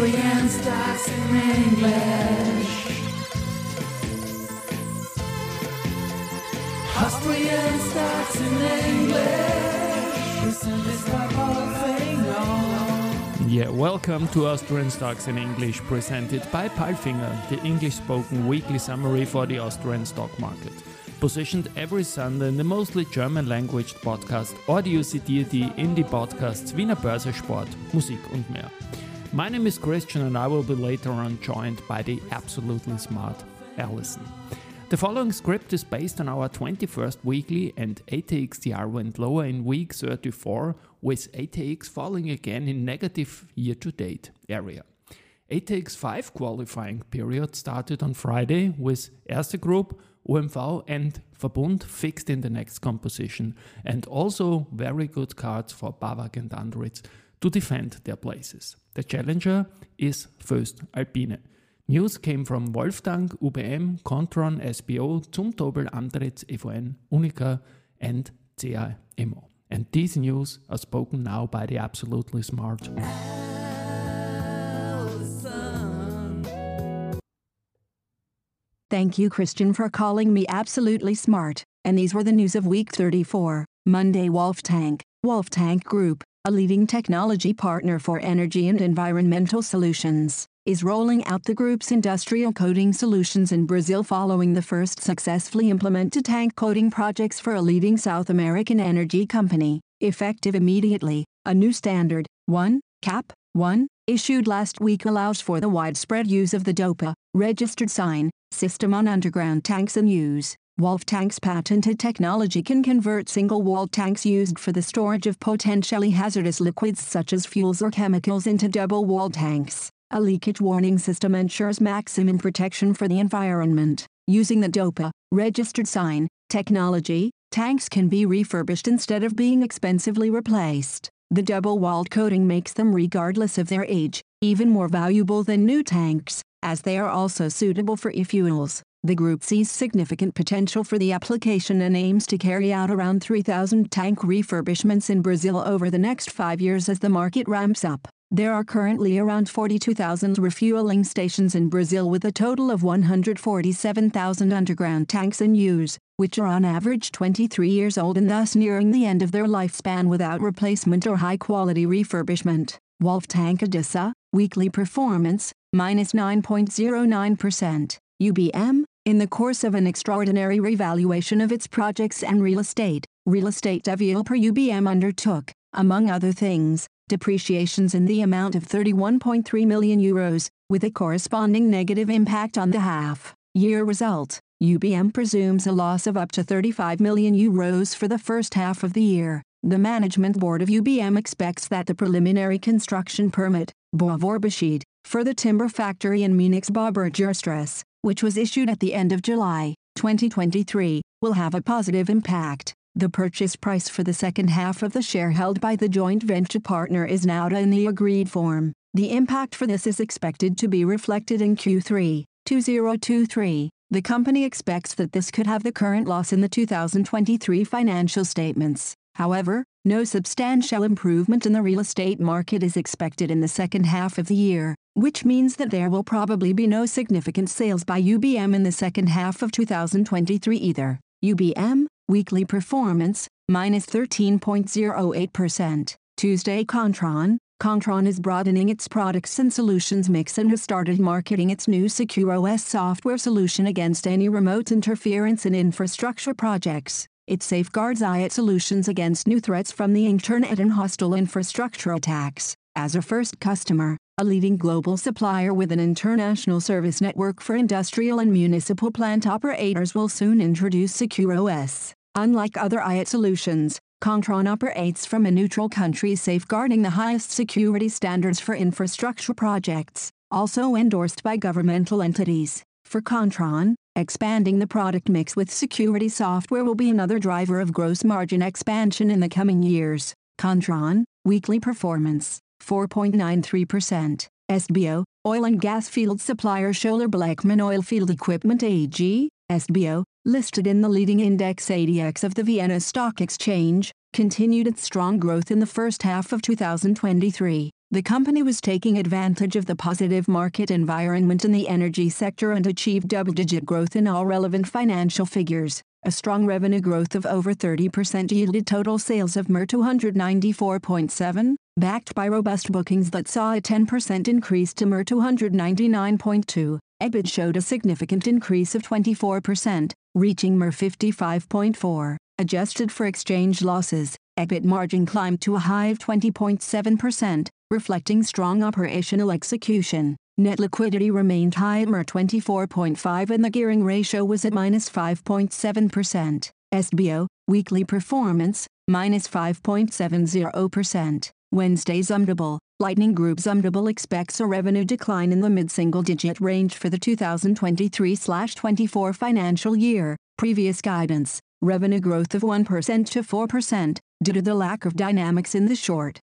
Austrian stocks in English. Austrian stocks in English. Presented by Palfinger. Yeah, welcome to Austrian Stocks in English, presented by Palfinger, the English spoken weekly summary for the Austrian stock market. Positioned every Sunday in the mostly German language podcast Audio CD in die Podcasts Wiener Börse Sport, Musik und mehr. My name is Christian and I will be later on joined by the absolutely smart Alison. The following script is based on our 21st weekly and ATXTR went lower in week 34 with ATX falling again in negative year to date area. ATX 5 qualifying period started on Friday with Erste Group, OMV and Verbund fixed in the next composition and also very good cards for BAWAG and Andritz to defend their places. The challenger is First Alpine. News came from Wolftank, UBM, Kontron, SBO, Zumtobel, Andritz, EVN, Uniqa and CA Immo. And these news are spoken now by the absolutely smart Thank you, Christian, for calling me absolutely smart. And these were the news of week 34. Monday, Wolftank. Wolf Tank Group, a leading technology partner for energy and environmental solutions, is rolling out the group's industrial coating solutions in Brazil following the first successfully implemented tank coating projects for a leading South American energy company. Effective immediately, a new standard, 1, CAP 1, issued last week allows for the widespread use of the DOPA, registered sign, system on underground tanks in use. Wolftank's patented technology can convert single-wall tanks used for the storage of potentially hazardous liquids such as fuels or chemicals into double-wall tanks. A leakage warning system ensures maximum protection for the environment. Using the DOPA, registered sign, technology, tanks can be refurbished instead of being expensively replaced. The double-walled coating makes them regardless of their age, even more valuable than new tanks, as they are also suitable for e-fuels. The group sees significant potential for the application and aims to carry out around 3,000 tank refurbishments in Brazil over the next five years as the market ramps up. There are currently around 42,000 refueling stations in Brazil with a total of 147,000 underground tanks in use, which are on average 23 years old and thus nearing the end of their lifespan without replacement or high-quality refurbishment. Wolftank Adisa, weekly performance, minus 9.09%. UBM, in the course of an extraordinary revaluation of its projects and real estate, real estate developer UBM undertook, among other things, depreciations in the amount of 31.3 million euros, with a corresponding negative impact on the half year result. UBM presumes a loss of up to 35 million euros for the first half of the year. The management board of UBM expects that the preliminary construction permit, for the timber factory in Munich's Baubergerstrasse, which was issued at the end of July 2023, will have a positive impact. The purchase price for the second half of the share held by the joint venture partner is now in the agreed form. The impact for this is expected to be reflected in Q3 2023. The company expects that this could have the current loss in the 2023 financial statements. However, no substantial improvement in the real estate market is expected in the second half of the year, which means that there will probably be no significant sales by UBM in the second half of 2023 either. UBM, weekly performance, minus 13.08%. Tuesday Kontron, Kontron is broadening its products and solutions mix and has started marketing its new Secure OS software solution against any remote interference in infrastructure projects. It safeguards IAT solutions against new threats from the internet and hostile infrastructure attacks. As a first customer, a leading global supplier with an international service network for industrial and municipal plant operators will soon introduce Secure OS. Unlike other IAT solutions, Kontron operates from a neutral country safeguarding the highest security standards for infrastructure projects, also endorsed by governmental entities. For Kontron, expanding the product mix with security software will be another driver of gross margin expansion in the coming years. Kontron, weekly performance, 4.93%. SBO, oil and gas field supplier Schoeller Bleckmann Oilfield Equipment AG, SBO, listed in the leading index ATX of the Vienna Stock Exchange, continued its strong growth in the first half of 2023. The company was taking advantage of the positive market environment in the energy sector and achieved double digit growth in all relevant financial figures. A strong revenue growth of over 30% yielded total sales of MER 294.7, backed by robust bookings that saw a 10% increase to MER 299.2. EBIT showed a significant increase of 24%, reaching MER 55.4. Adjusted for exchange losses, EBIT margin climbed to a high of 20.7%, reflecting strong operational execution. Net liquidity remained high at MER 24.5 and the gearing ratio was at minus 5.7%. SBO, weekly performance, minus 5.70%. Wednesday Zumtobel, Lightning Group Zumtobel expects a revenue decline in the mid-single digit range for the 2023-24 financial year. Previous guidance, revenue growth of 1% to 4%, due to the lack of dynamics in the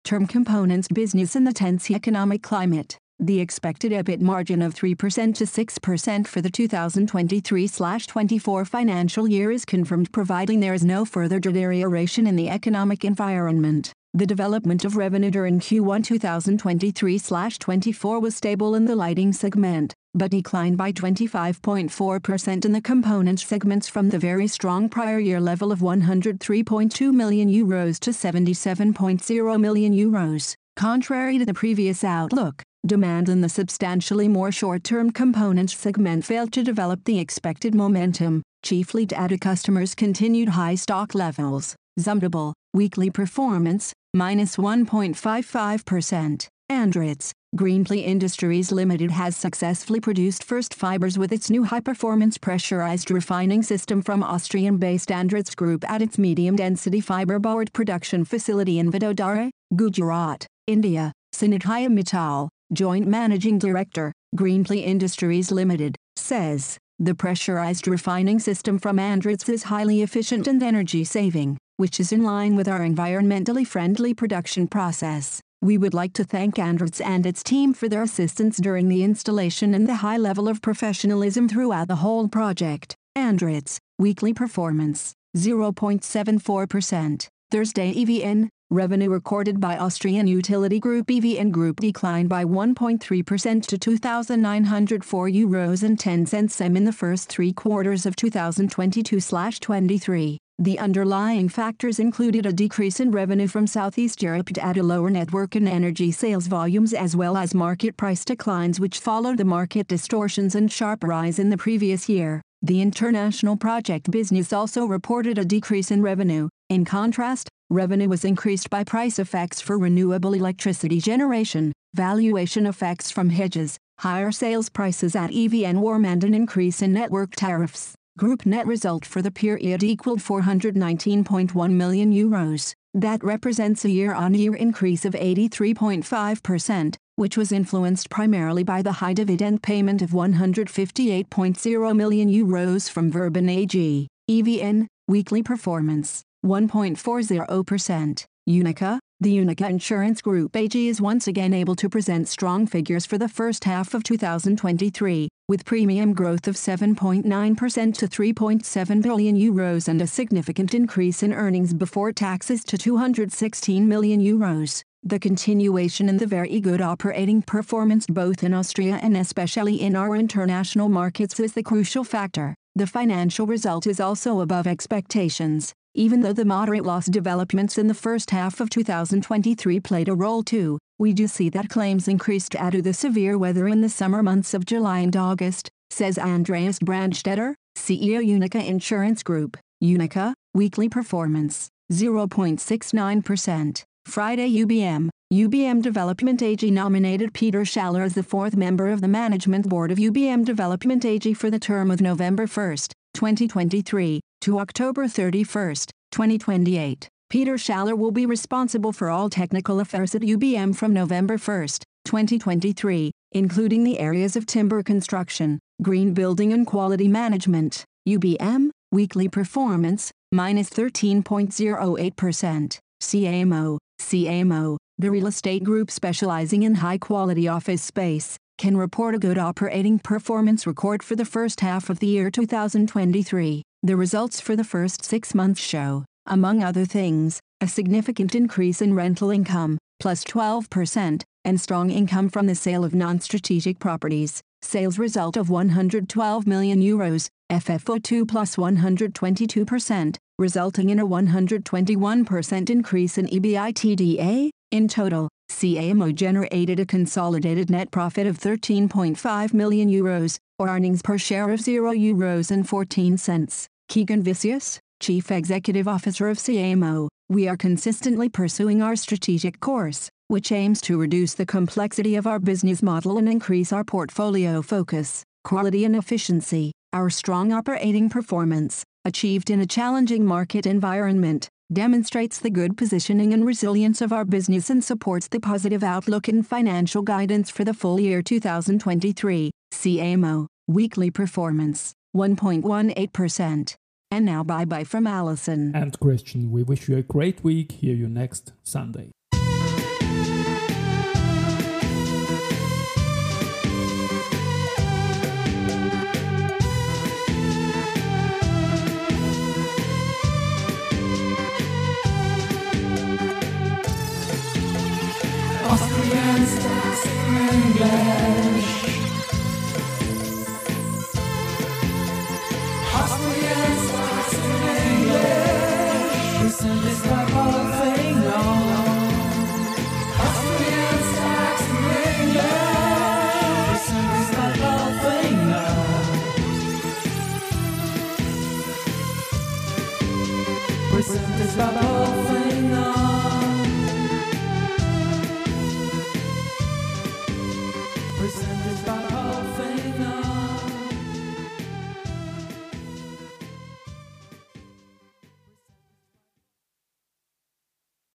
short-term components business in the tense economic climate. The expected EBIT margin of 3% to 6% for the 2023-24 financial year is confirmed providing there is no further deterioration in the economic environment. The development of revenue during Q1 2023-24 was stable in the lighting segment, but declined by 25.4% in the components segments from the very strong prior year level of 103.2 million euros to 77.0 million euros. Contrary to the previous outlook, demand in the substantially more short-term components segment failed to develop the expected momentum, chiefly due to customers' continued high stock levels. Zumtobel, weekly performance, minus 1.55%. Andritz, Greenply Industries Limited has successfully produced first fibers with its new high-performance pressurized refining system from Austrian-based Andritz Group at its medium-density fiberboard production facility in Vadodara, Gujarat, India. Sanidhya Mittal, Joint Managing Director, Greenply Industries Limited, says, the pressurized refining system from Andritz is highly efficient and energy-saving which is in line with our environmentally friendly production process. We would like to thank Andritz and its team for their assistance during the installation and the high level of professionalism throughout the whole project. Andritz, weekly performance, 0.74%. Thursday EVN, revenue recorded by Austrian utility group EVN Group declined by 1.3% to 2,904 euros and 10 cents in the first three quarters of 2022-23. The underlying factors included a decrease in revenue from Southeast Europe due to lower network and energy sales volumes as well as market price declines which followed the market distortions and sharp rise in the previous year. The international project business also reported a decrease in revenue. In contrast, revenue was increased by price effects for renewable electricity generation, valuation effects from hedges, higher sales prices at EVN Warm and an increase in network tariffs. Group net result for the period equaled 419.1 million euros. That represents a year-on-year increase of 83.5%, which was influenced primarily by the high dividend payment of 158.0 million euros from Verbund AG. EVN, weekly performance, 1.40%. Uniqa, the Uniqa Insurance Group AG is once again able to present strong figures for the first half of 2023, with premium growth of 7.9% to 3.7 billion euros and a significant increase in earnings before taxes to 216 million euros. The continuation in the very good operating performance both in Austria and especially in our international markets is the crucial factor. The financial result is also above expectations. Even though the moderate loss developments in the first half of 2023 played a role too, we do see that claims increased due to the severe weather in the summer months of July and August, says Andreas Brandstetter, CEO Uniqa Insurance Group. Uniqa, weekly performance, 0.69%. Friday UBM, UBM Development AG nominated Peter Schaller as the fourth member of the management board of UBM Development AG for the term of November 1, 2023, to October 31, 2028. Peter Schaller will be responsible for all technical affairs at UBM from November 1, 2023, including the areas of timber construction, green building and quality management. UBM, weekly performance, minus 13.08%. CA Immo, CAMO, the real estate group specializing in high quality office space, can report a good operating performance record for the first half of the year 2023. The results for the first six months show, among other things, a significant increase in rental income, plus 12%, and strong income from the sale of non-strategic properties. Sales result of 112 million euros, FFO2 plus 122%, resulting in a 121% increase in EBITDA. In total, CA Immo generated a consolidated net profit of 13.5 million euros, or earnings per share of 0 euros and 14 cents. Keegan Viscius, Chief Executive Officer of CA Immo, we are consistently pursuing our strategic course, which aims to reduce the complexity of our business model and increase our portfolio focus, quality and efficiency. Our strong operating performance, achieved in a challenging market environment, demonstrates the good positioning and resilience of our business and supports the positive outlook and financial guidance for the full year 2023. CA Immo, weekly performance, 1.18%. And now bye bye from Alison. And Christian, we wish you a great week. Hear you next Sunday. Austrian stars in Palfinger.